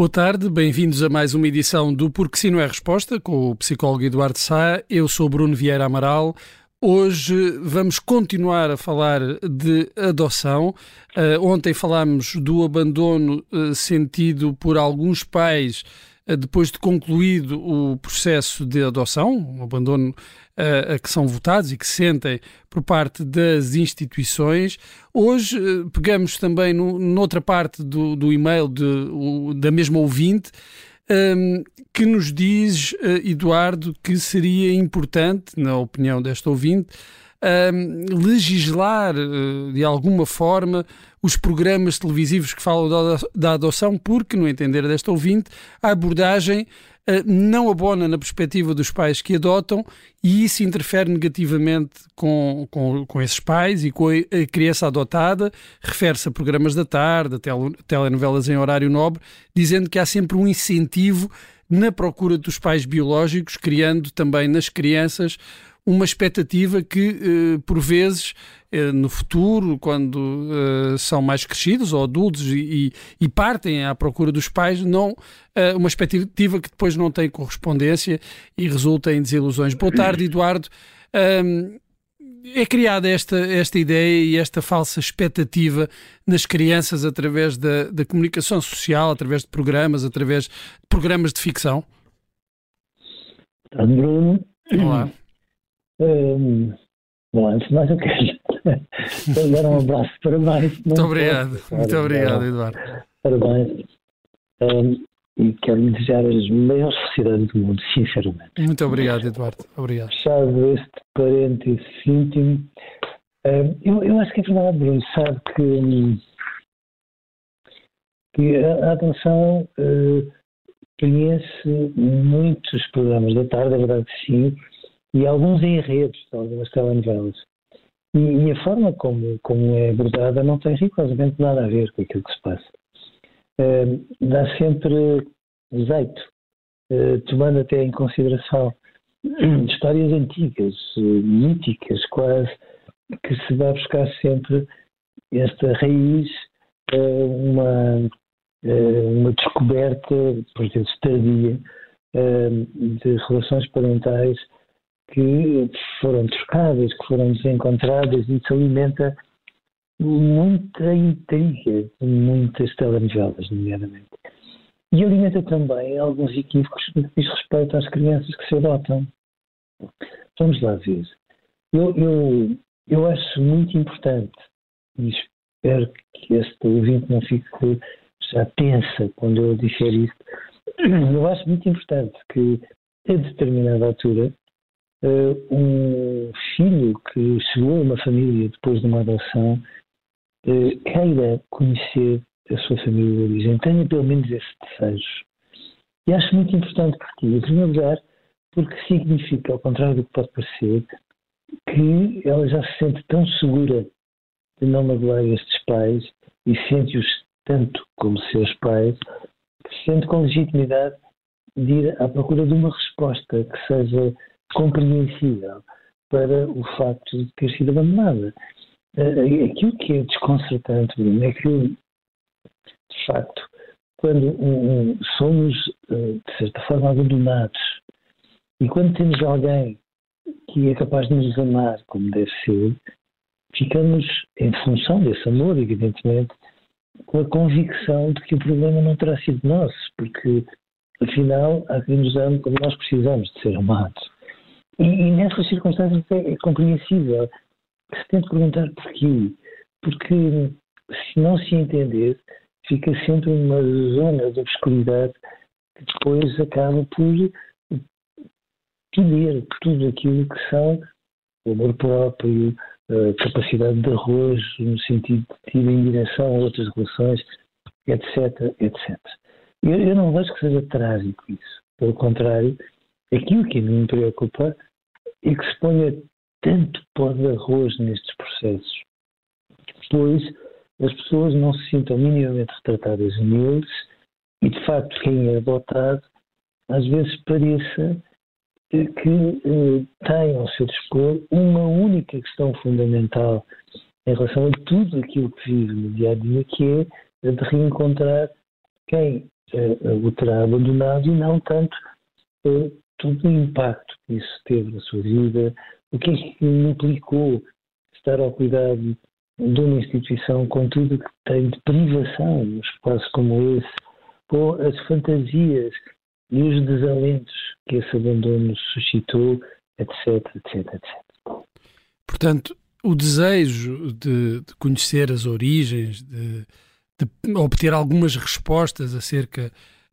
Boa tarde, bem-vindos a mais uma edição do Porque Sim Não é Resposta, com o psicólogo Eduardo Sá. Eu sou Bruno Vieira Amaral. Hoje vamos continuar a falar de adoção. Uh, ontem falámos do abandono uh, sentido por alguns pais depois de concluído o processo de adoção, um abandono a que são votados e que sentem por parte das instituições. Hoje pegamos também no, noutra parte do, do e-mail de, o, da mesma ouvinte um, que nos diz, Eduardo, que seria importante, na opinião desta ouvinte, legislar uh, de alguma forma os programas televisivos que falam da, adoção, porque, no entender desta ouvinte, a abordagem uh, não abona na perspectiva dos pais que adotam e isso interfere negativamente com, com, com esses pais e com a, criança adotada. Refere-se a programas da tarde, a tel, telenovelas em horário nobre, dizendo que há sempre um incentivo na procura dos pais biológicos, criando também nas crianças uma expectativa que, eh, por vezes, eh, no futuro, quando eh, são mais crescidos ou adultos e, e, partem à procura dos pais, não uma expectativa que depois não tem correspondência e resulta em desilusões. Boa tarde, Eduardo. é criada esta, esta ideia e esta falsa expectativa nas crianças através da, da comunicação social, através de programas, através de programas de ficção? Bruno. Olá. Um, bom, antes de mais eu quero dar um abraço, parabéns. Muito obrigado, posso, muito obrigado, Eduardo. Parabéns. Um, e quero desejar as maiores felicidades do mundo, sinceramente. Muito obrigado, Eduardo. Obrigado. Fechado este parênteses íntimo, um, eu, eu acho que é verdade, Bruno, sabe que, que a, a atenção uh, conhece muitos programas da tarde, é verdade que sim, e alguns enredos de algumas telenovelas. E, e, a forma como, como é abordada não tem rigorosamente nada a ver com aquilo que se passa. Uh, dá sempre jeito, uh, tomando até em consideração histórias antigas, míticas quase, que se vai buscar sempre esta raiz, uma, uma descoberta, por vezes tardia, de relações parentais que foram trocadas, que foram desencontradas, e isso alimenta muita intriga, muitas telenovelas, nomeadamente. E alimenta também alguns equívocos no que diz respeito às crianças que se adotam. Vamos lá ver. Eu, eu, eu acho muito importante, e espero que este ouvinte não fique já tensa quando eu disser isto, eu acho muito importante que, a determinada altura, um filho que chegou a uma família depois de uma adoção uh, queira conhecer a sua família de origem, tenha pelo menos esse desejo. E acho muito importante porque, em primeiro lugar, porque significa, ao contrário do que pode parecer, que ela já se sente tão segura de não magoar estes pais e sente-os tanto como seus pais, que se sente com legitimidade de ir à procura de uma resposta que seja compreensível para o facto de ter sido abandonada. Eh, aquilo que é desconcertante, Bruno, é que, de facto, quando somos, eh, de certa forma, abandonados e quando temos alguém que é capaz de nos amar como deve ser, ficamos, em função desse amor, evidentemente, com a convicção de que o problema não terá sido nosso, porque, afinal, há quem nos ame como nós precisamos de ser amados. E, e nessas circunstâncias é, é, compreensível se tem de perguntar porquê. Porque se não se entender, fica sempre uma zona de obscuridade que depois acaba por perder tudo aquilo que são o amor próprio, a capacidade de arrojo no sentido de ir em direção a outras relações, etc, etc. Eu, eu não vejo que seja trágico isso. Pelo contrário, aquilo que me preocupa é que se ponha tanto pó de arroz nestes processos. Depois, as pessoas não se sintam minimamente retratadas neles e, de facto, quem é adotado às vezes pareça que eh, tem ao seu dispor uma única questão fundamental em relação a tudo aquilo que vive no dia a dia, que é a de reencontrar quem eh, o terá abandonado e não tanto eh, todo o impacto que isso teve na sua vida, o que que implicou estar ao cuidado de uma instituição com tudo que tem de privação num espaço como esse, com as fantasias e os desalentos que esse abandono suscitou, etc, etc, etc. Portanto, o desejo de, de conhecer as origens, de, de, obter algumas respostas acerca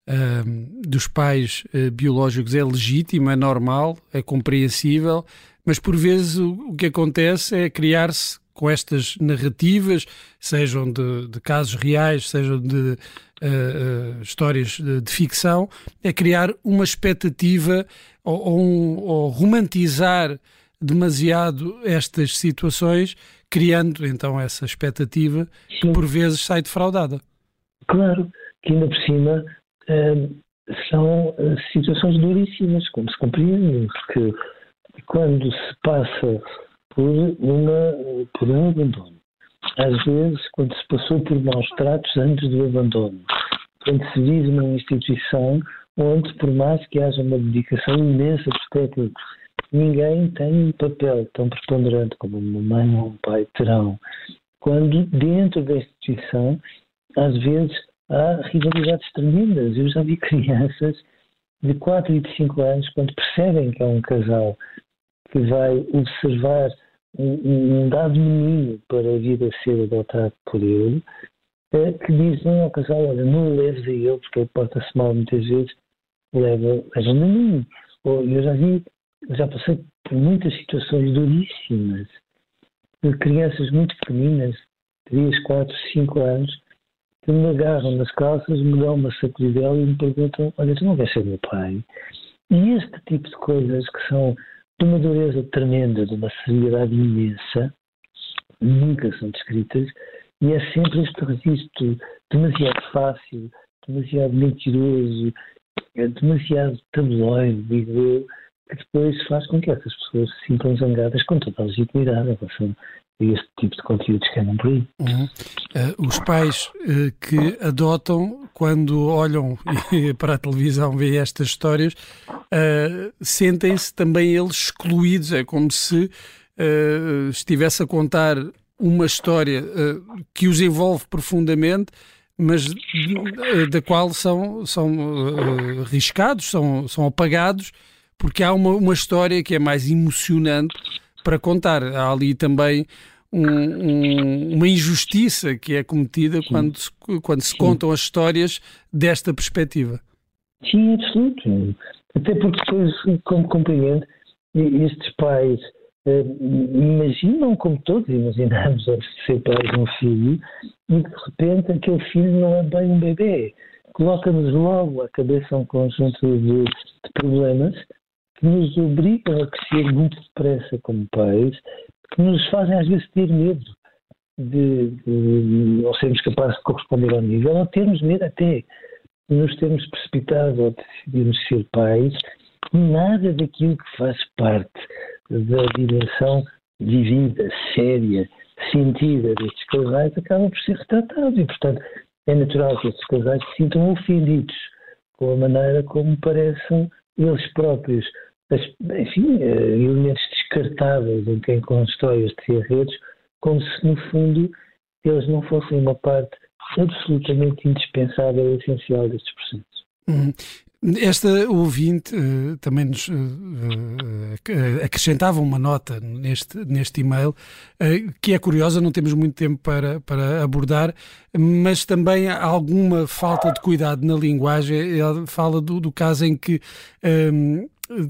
uh, dos pais uh, biológicos é legítimo, é normal, é compreensível, mas por vezes o, o que acontece é criar-se com estas narrativas, sejam de, de casos reais, sejam de uh, histórias de, de, ficção, é criar uma expectativa ou, ou, um, ou, romantizar demasiado estas situações, criando então essa expectativa que por vezes sai defraudada. Claro, que ainda por cima são situações duríssimas, como se compreende, porque quando se passa por, uma, por um abandono. Às vezes, quando se passou por maus tratos antes do abandono, quando se vive numa instituição onde, por mais que haja uma dedicação imensa dos técnicos, ninguém tem um papel tão preponderante como uma mãe ou um pai terão. Quando, dentro da instituição, às vezes há rivalidades tremendas. Eu já vi crianças de 4 e de 5 anos, quando percebem que é um casal que vai observar um, um dado menino para a ser adotado por ele, é, que dizem ao casal, olha, não o leves a ele, porque ele porta-se mal muitas vezes, leva a mim. Ou, eu já vi, já passei por muitas situações duríssimas, de crianças muito pequeninas, 3, 4, 5 anos, que me agarram nas calças, me dão uma sacudidela e me perguntam, olha, tu não vais ser meu pai? E este tipo de coisas que são de uma dureza tremenda, de uma seriedade imensa, nunca são descritas, e é sempre este registro demasiado fácil, demasiado mentiroso, é demasiado tabloide, digo eu, que depois faz com que essas pessoas se sintam zangadas com toda a legitimidade em relação a este tipo de conteúdos que andam por aí. Uhum. Uh, os pais uh, que adotam, quando olham para a televisão, veem estas histórias, uh, sentem-se também eles excluídos. É como se estivesse a contar uma história que os envolve profundamente, mas da qual são, são riscados, são, são apagados, porque há uma, uma história que é mais emocionante para contar. Há ali também um, um, uma injustiça que é cometida quando se, quando se contam as histórias desta perspectiva. Sim, absoluto. Até porque depois, como compreende, estes pais eh, imaginam, como todos imaginamos, ser pais de um filho, e de repente aquele filho não é bem um bebê. Coloca-nos logo à cabeça um conjunto de, de problemas que nos obrigam a crescer muito depressa como pais, que nos fazem às vezes ter medo de, de não sermos capazes de corresponder ao nível, ou termos medo até de nos termos precipitado ou decidirmos ser pais, nada daquilo que faz parte da dimensão vivida, séria, sentida destes casais acaba por ser retratado. E, portanto, é natural que estes casais se sintam ofendidos com a maneira como parecem eles próprios enfim, eh, elementos descartáveis em quem constrói estes enredos, como se, no fundo, eles não fossem uma parte absolutamente indispensável e essencial destes processos. Hum. Esta ouvinte uh, também nos uh, acrescentava uma nota neste, neste e-mail, que é curiosa, não temos muito tempo para, para abordar, mas também há alguma falta de cuidado na linguagem. Ela fala do, do caso em que. Um,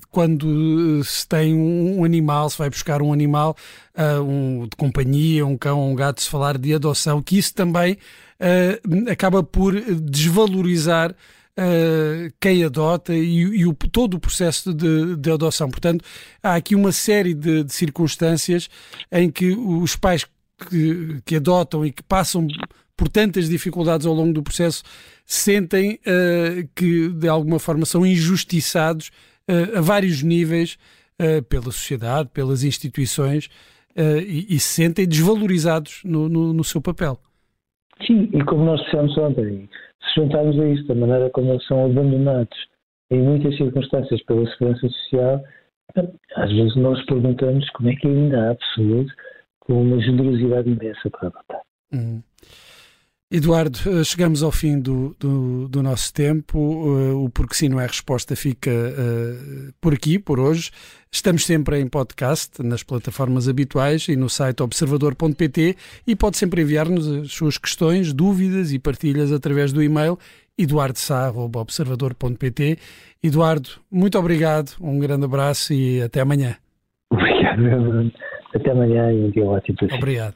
quando se tem um animal, se vai buscar um animal uh, um, de companhia, um cão um gato, se falar de adoção, que isso também uh, acaba por desvalorizar uh, quem adota e, e o, todo o processo de, de, adoção. Portanto, há aqui uma série de, de circunstâncias em que os pais que, que, adotam e que passam por tantas dificuldades ao longo do processo sentem uh, que de alguma forma são injustiçados a vários níveis pela sociedade, pelas instituições e, e, se sentem desvalorizados no, no, no seu papel. Sim, e como nós dissemos ontem, se juntarmos a isto, a maneira como eles são abandonados em muitas circunstâncias pela segurança social, às vezes nós perguntamos como é que ainda há pessoas com uma generosidade imensa para adotar. Uhum. Eduardo, eh, chegamos ao fim do, do, do nosso tempo. Uh, o Porque Sim Não é Resposta fica uh, por aqui, por hoje. Estamos sempre em podcast, nas plataformas habituais e no site observador.pt e pode sempre enviar-nos as suas questões, dúvidas e partilhas através do e-mail eduardosá.observador.pt Eduardo, muito obrigado, um grande abraço e até amanhã. Obrigado, Bruno. Até amanhã e um dia ótimo. Obrigado.